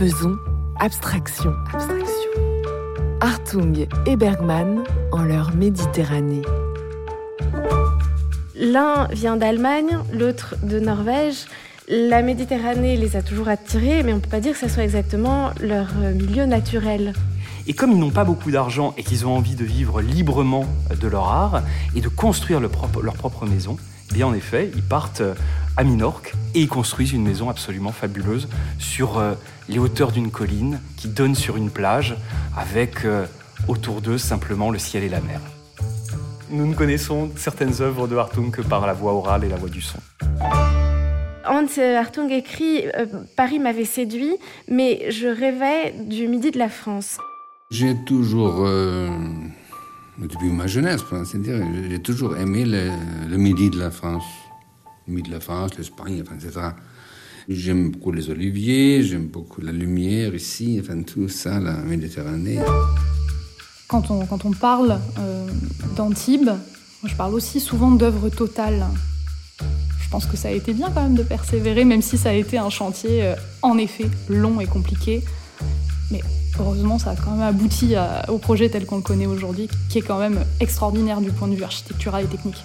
Faisons abstraction, abstraction. Hartung et Bergman en leur Méditerranée. L'un vient d'Allemagne, l'autre de Norvège. La Méditerranée les a toujours attirés, mais on ne peut pas dire que ce soit exactement leur euh, milieu naturel. Et comme ils n'ont pas beaucoup d'argent et qu'ils ont envie de vivre librement de leur art et de construire leur propre maison, bien en effet, ils partent euh, à Minorque et ils construisent une maison absolument fabuleuse sur euh, les hauteurs d'une colline qui donne sur une plage avec autour d'eux simplement le ciel et la mer. Nous ne connaissons certaines œuvres de Hartung que par la voix orale et la voix du son. Hans Hartung écrit euh, Paris m'avait séduit, mais je rêvais du midi de la France. J'ai toujours, euh, depuis ma jeunesse, c'est-à-dire, j'ai toujours aimé le, midi de la France. Le midi de la France, l'Espagne, etc. J'aime beaucoup les oliviers, j'aime beaucoup la lumière ici, enfin tout ça, la Méditerranée. Quand on, quand on parle euh, d'Antibes, je parle aussi souvent d'œuvres totales. Je pense que ça a été bien quand même de persévérer, même si ça a été un chantier euh, en effet long et compliqué. Mais heureusement, ça a quand même abouti au projet tel qu'on le connaît aujourd'hui, qui est quand même extraordinaire du point de vue architectural et technique.